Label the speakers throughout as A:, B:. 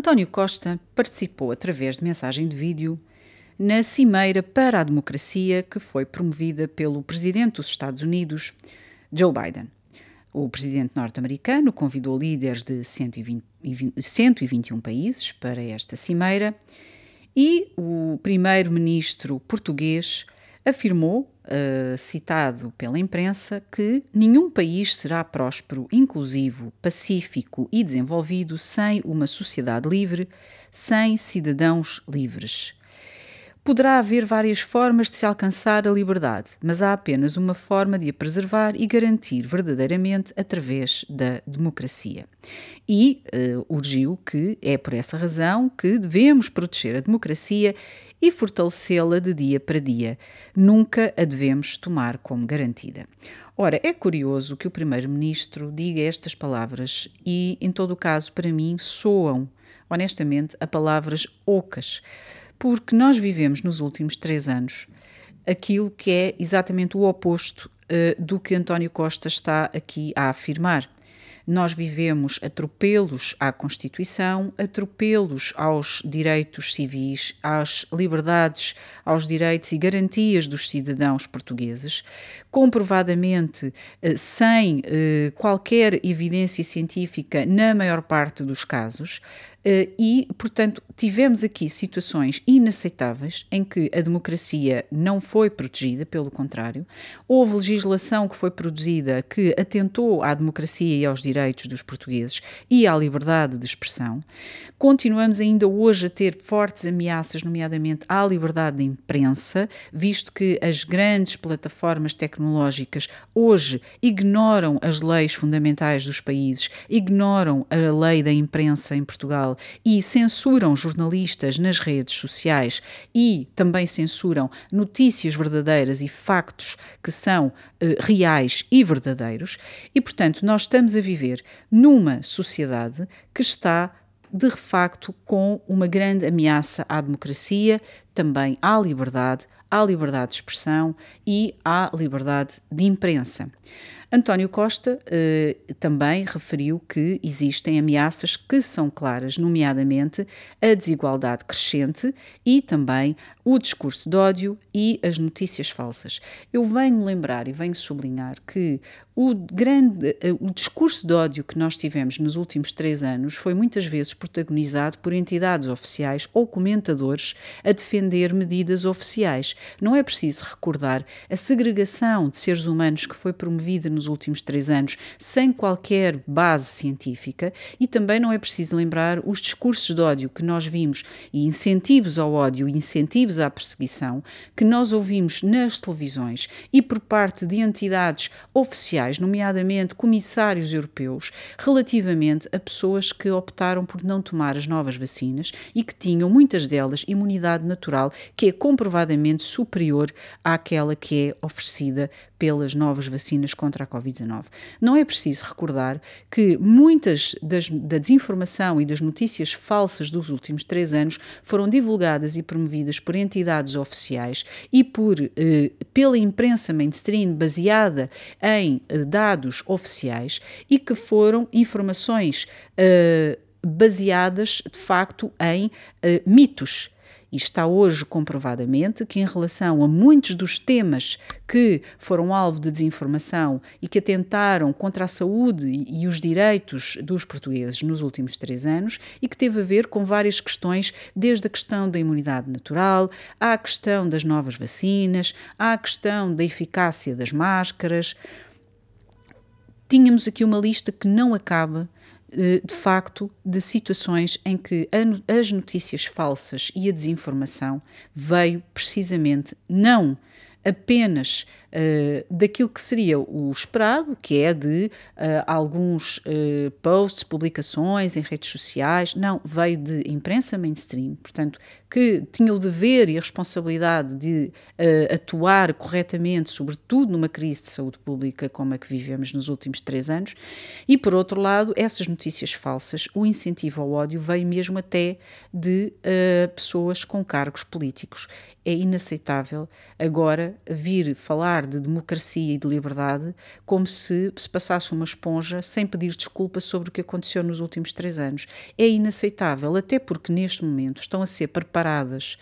A: António Costa participou através de mensagem de vídeo na Cimeira para a Democracia que foi promovida pelo presidente dos Estados Unidos, Joe Biden. O presidente norte-americano convidou líderes de 120, 121 países para esta cimeira e o primeiro-ministro português afirmou, uh, citado pela imprensa, que nenhum país será próspero, inclusivo, pacífico e desenvolvido sem uma sociedade livre, sem cidadãos livres. Poderá haver várias formas de se alcançar a liberdade, mas há apenas uma forma de a preservar e garantir verdadeiramente através da democracia. E uh, urgiu que é por essa razão que devemos proteger a democracia e fortalecê-la de dia para dia. Nunca a devemos tomar como garantida. Ora, é curioso que o Primeiro-Ministro diga estas palavras e, em todo o caso, para mim, soam, honestamente, a palavras ocas porque nós vivemos nos últimos três anos aquilo que é exatamente o oposto uh, do que António Costa está aqui a afirmar. Nós vivemos atropelos à Constituição, atropelos aos direitos civis, às liberdades, aos direitos e garantias dos cidadãos portugueses, comprovadamente eh, sem eh, qualquer evidência científica na maior parte dos casos, e, portanto, tivemos aqui situações inaceitáveis em que a democracia não foi protegida, pelo contrário, houve legislação que foi produzida que atentou à democracia e aos direitos dos portugueses e à liberdade de expressão. Continuamos ainda hoje a ter fortes ameaças, nomeadamente à liberdade de imprensa, visto que as grandes plataformas tecnológicas hoje ignoram as leis fundamentais dos países, ignoram a lei da imprensa em Portugal e censuram jornalistas nas redes sociais e também censuram notícias verdadeiras e factos que são eh, reais e verdadeiros, e portanto nós estamos a viver numa sociedade que está de facto com uma grande ameaça à democracia, também à liberdade, à liberdade de expressão e à liberdade de imprensa. António Costa eh, também referiu que existem ameaças que são claras, nomeadamente a desigualdade crescente e também o discurso de ódio e as notícias falsas. Eu venho lembrar e venho sublinhar que o grande eh, o discurso de ódio que nós tivemos nos últimos três anos foi muitas vezes protagonizado por entidades oficiais ou comentadores a defender medidas oficiais. Não é preciso recordar a segregação de seres humanos que foi promovida nos últimos três anos sem qualquer base científica e também não é preciso lembrar os discursos de ódio que nós vimos e incentivos ao ódio incentivos à perseguição que nós ouvimos nas televisões e por parte de entidades oficiais, nomeadamente comissários europeus, relativamente a pessoas que optaram por não tomar as novas vacinas e que tinham muitas delas imunidade natural que é comprovadamente superior àquela que é oferecida pelas novas vacinas contra a Covid-19. Não é preciso recordar que muitas das, da desinformação e das notícias falsas dos últimos três anos foram divulgadas e promovidas por entidades oficiais e por, eh, pela imprensa mainstream baseada em eh, dados oficiais e que foram informações eh, baseadas de facto em eh, mitos e está hoje comprovadamente que, em relação a muitos dos temas que foram alvo de desinformação e que atentaram contra a saúde e os direitos dos portugueses nos últimos três anos, e que teve a ver com várias questões, desde a questão da imunidade natural, à questão das novas vacinas, à questão da eficácia das máscaras. Tínhamos aqui uma lista que não acaba eh, de facto, de situações em que as notícias falsas e a desinformação veio precisamente não apenas uh, daquilo que seria o esperado, que é de uh, alguns uh, posts, publicações em redes sociais, não, veio de imprensa mainstream, portanto, que tinha o dever e a responsabilidade de atuar corretamente, sobretudo numa crise de saúde pública como a que vivemos nos últimos três anos, e por outro lado, essas notícias falsas, o incentivo ao ódio veio mesmo até de pessoas com cargos políticos. É inaceitável agora vir falar falar de democracia e de liberdade como se se passasse uma esponja sem pedir desculpa sobre o que aconteceu nos últimos três anos. É inaceitável, até porque neste momento estão a ser preparadas,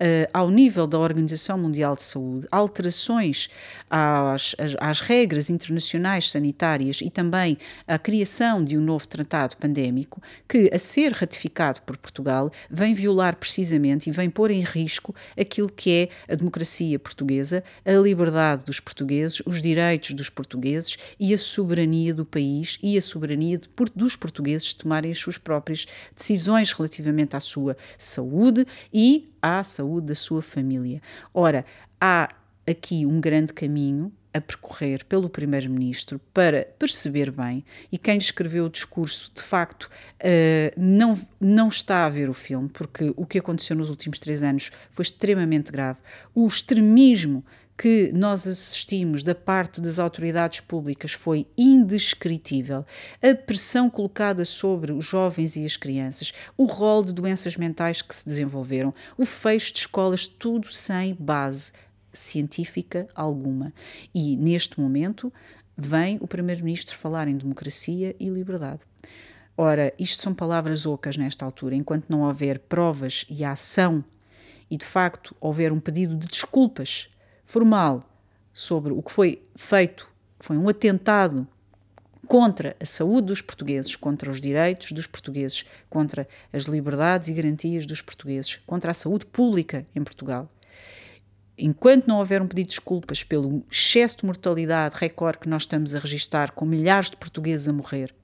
A: uh, ao nível da Organização Mundial de Saúde, alterações às, às, às regras internacionais sanitárias e também a criação de um novo tratado pandémico que, a ser ratificado por Portugal, vem violar precisamente e vem pôr em risco aquilo que é a democracia portuguesa, a liberdade dos portugueses, os direitos dos portugueses e a soberania do país e a soberania de, dos portugueses tomarem as suas próprias decisões relativamente à sua saúde e à saúde da sua família. Ora, há aqui um grande caminho a percorrer pelo Primeiro-Ministro para perceber bem, e quem escreveu o discurso, de facto, uh, não, não está a ver o filme, porque o que aconteceu nos últimos três anos foi extremamente grave. O extremismo que nós assistimos da parte das autoridades públicas foi indescritível. A pressão colocada sobre os jovens e as crianças, o rol de doenças mentais que se desenvolveram, o fecho de escolas, tudo sem base científica alguma. E neste momento vem o Primeiro-Ministro falar em democracia e liberdade. Ora, isto são palavras ocas nesta altura, enquanto não houver provas e ação e de facto houver um pedido de desculpas formal sobre o que foi feito, foi um atentado contra a saúde dos portugueses, contra os direitos dos portugueses, contra as liberdades e garantias dos portugueses, contra a saúde pública em Portugal. Enquanto não houver um pedido de desculpas pelo excesso de mortalidade recorde que nós estamos a registrar, com milhares de portugueses a morrer,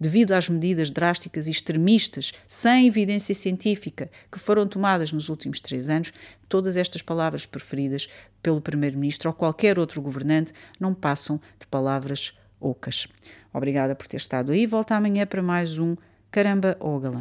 A: devido às medidas drásticas e extremistas, sem evidência científica, que foram tomadas nos últimos três anos, todas estas palavras preferidas pelo Primeiro-Ministro ou qualquer outro governante não passam de palavras ocas. Obrigada por ter estado aí. Volta amanhã para mais um Caramba ou Galã.